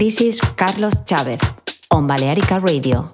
This is Carlos Chavez on Balearica Radio.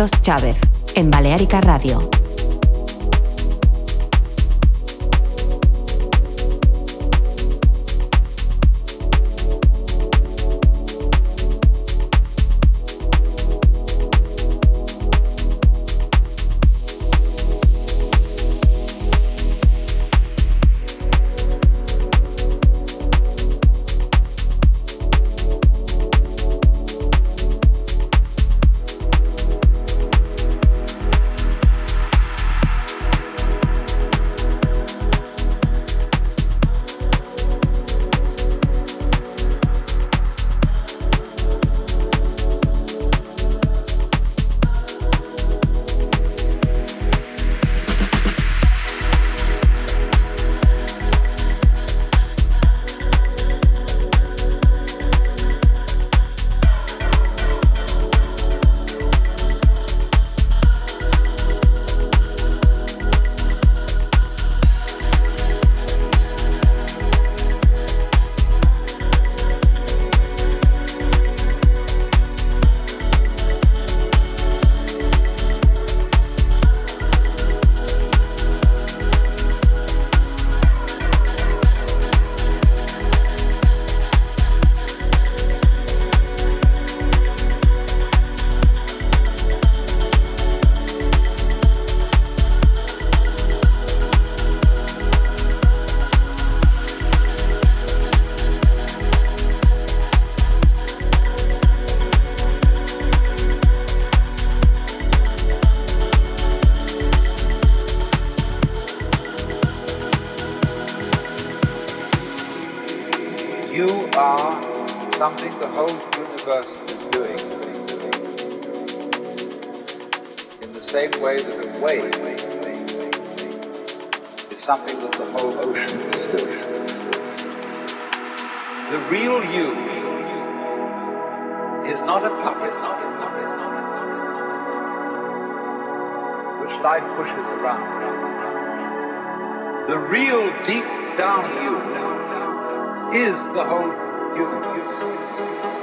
Carlos Chávez, en Balearica Radio. something that the whole ocean is doing. The real you is not a puppet, which life pushes around. The real deep down you is the whole you.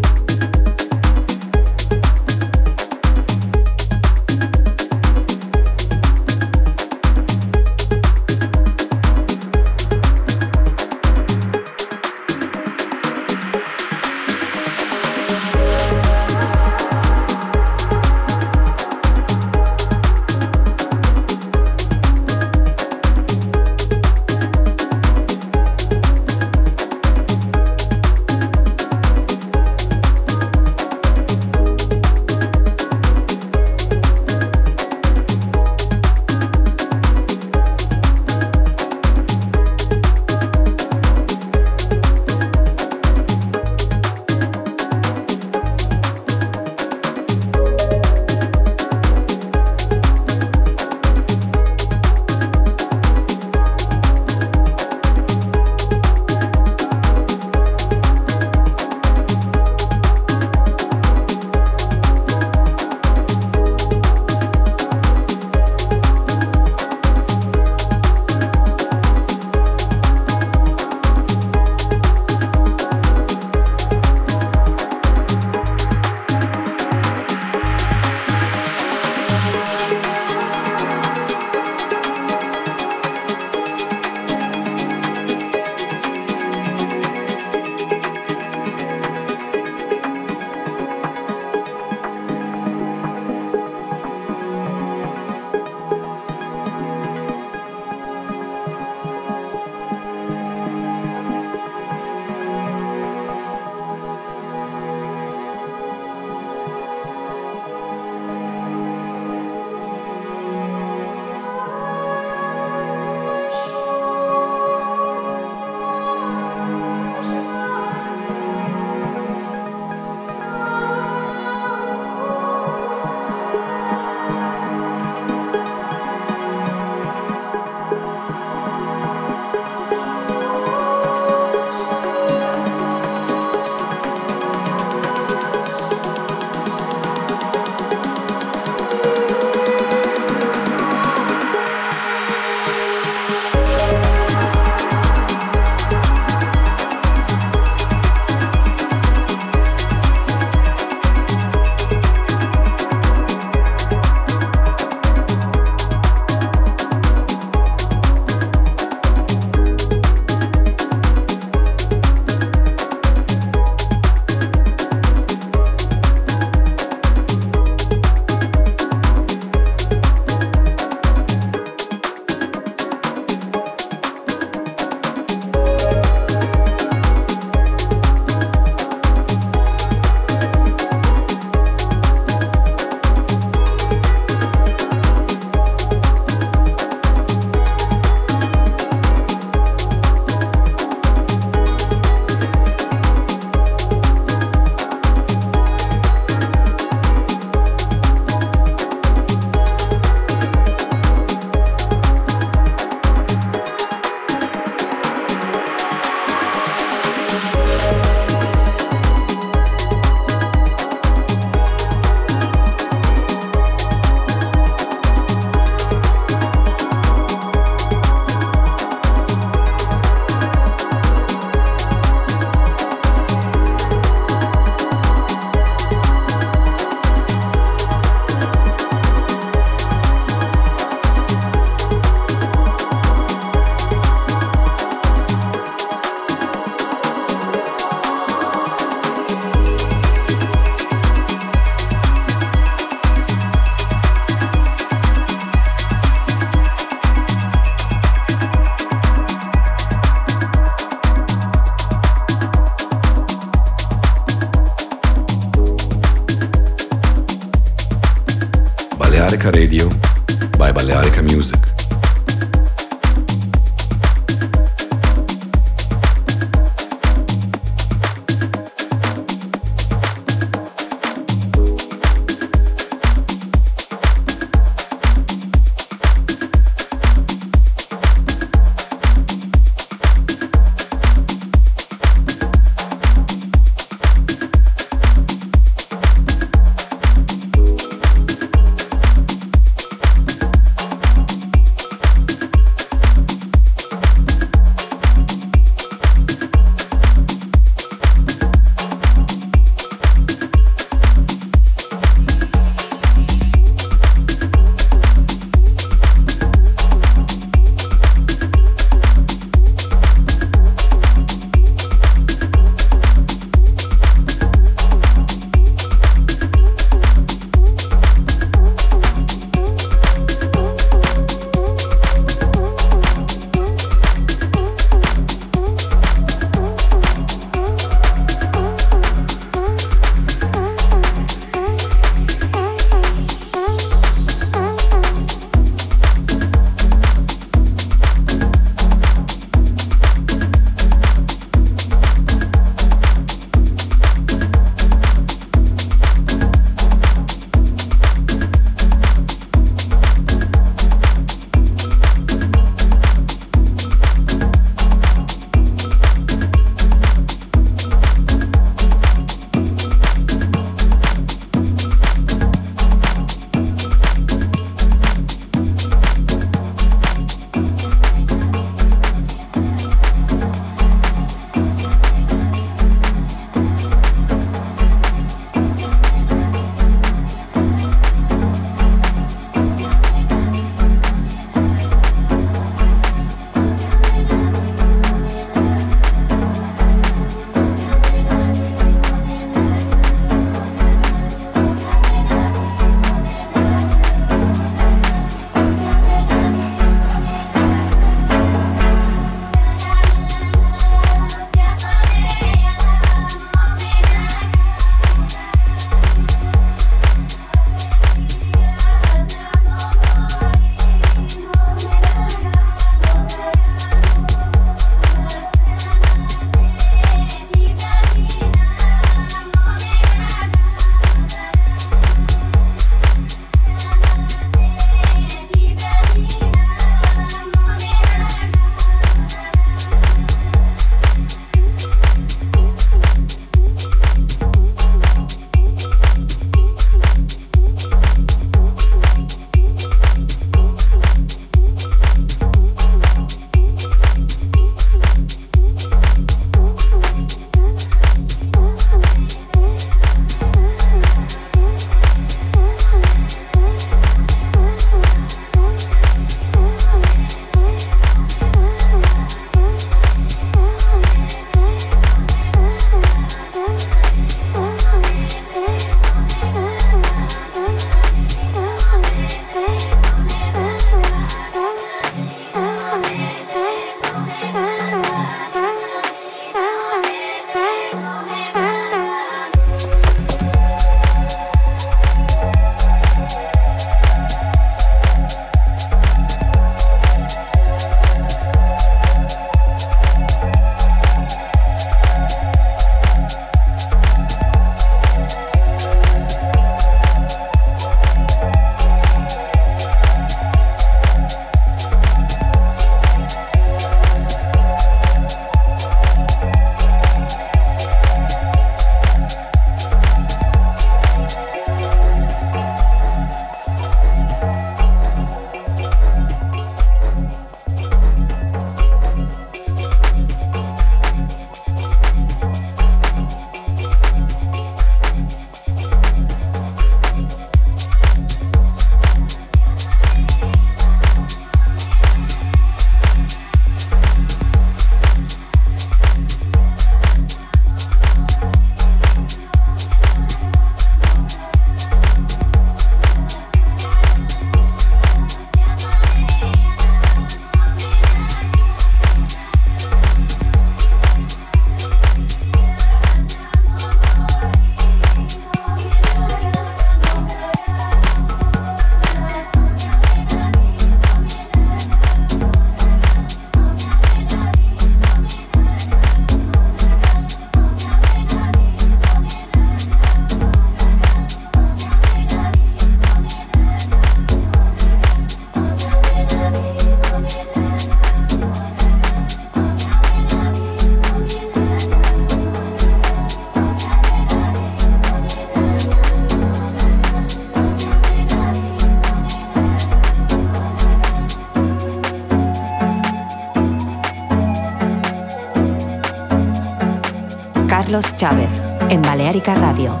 Chávez, en Balearica Radio.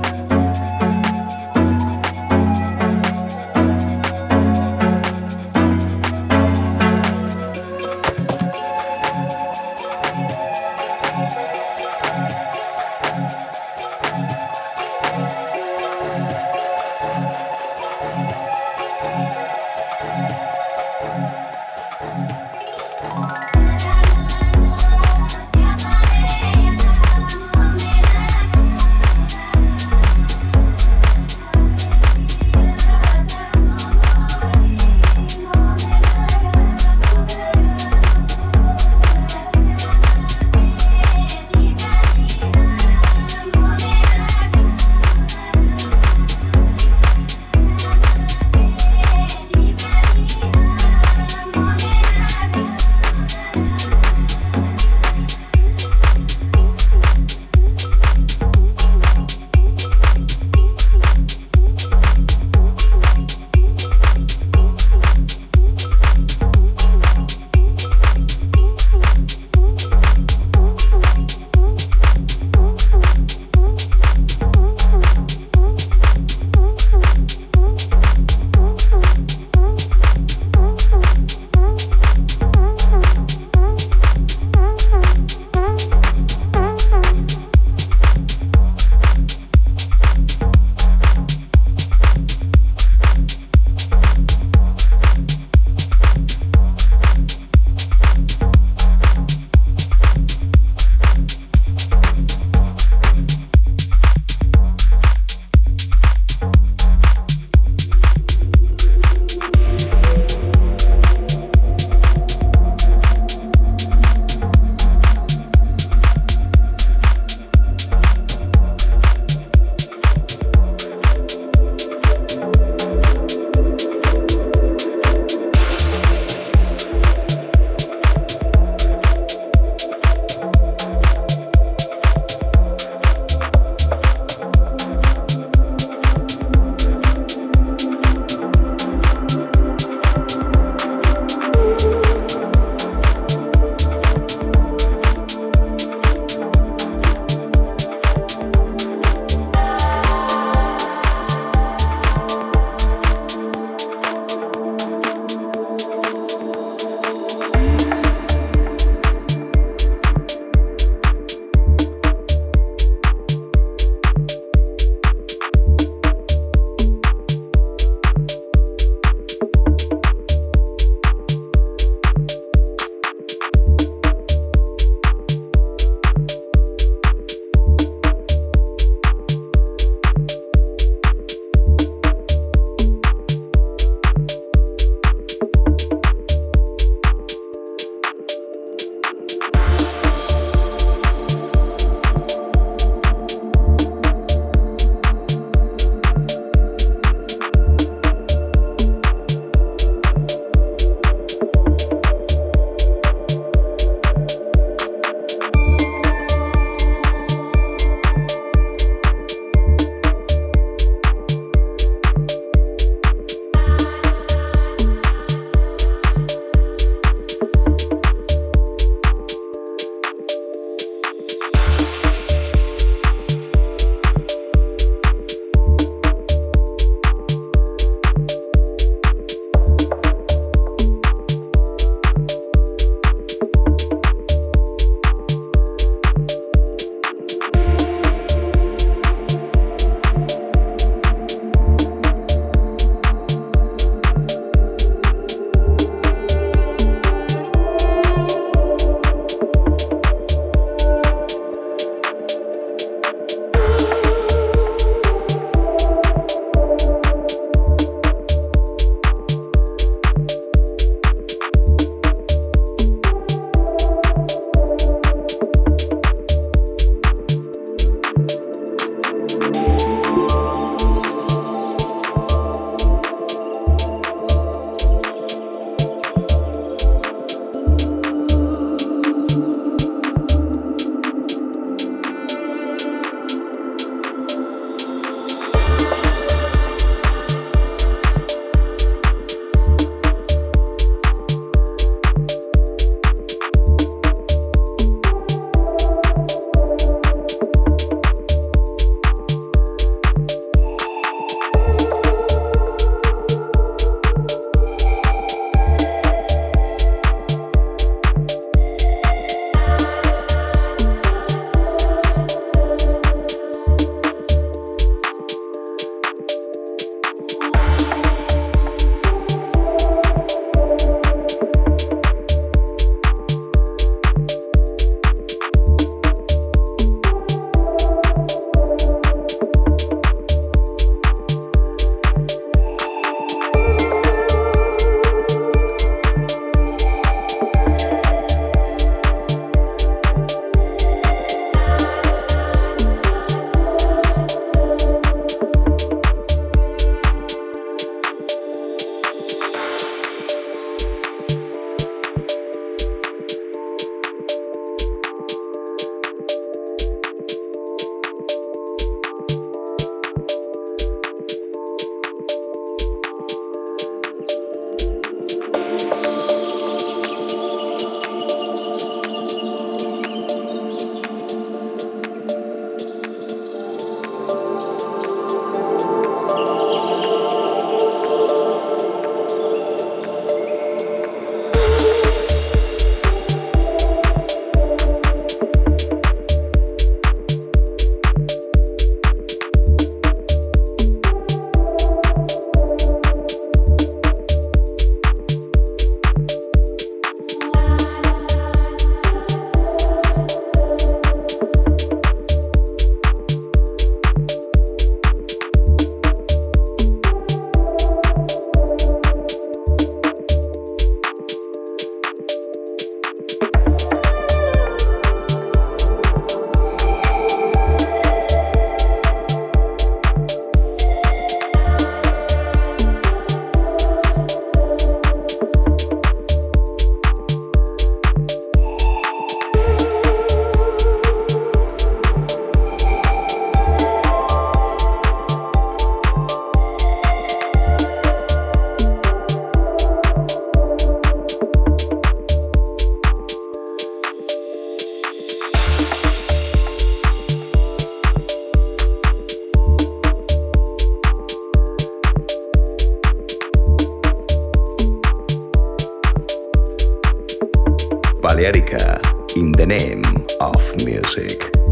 Music.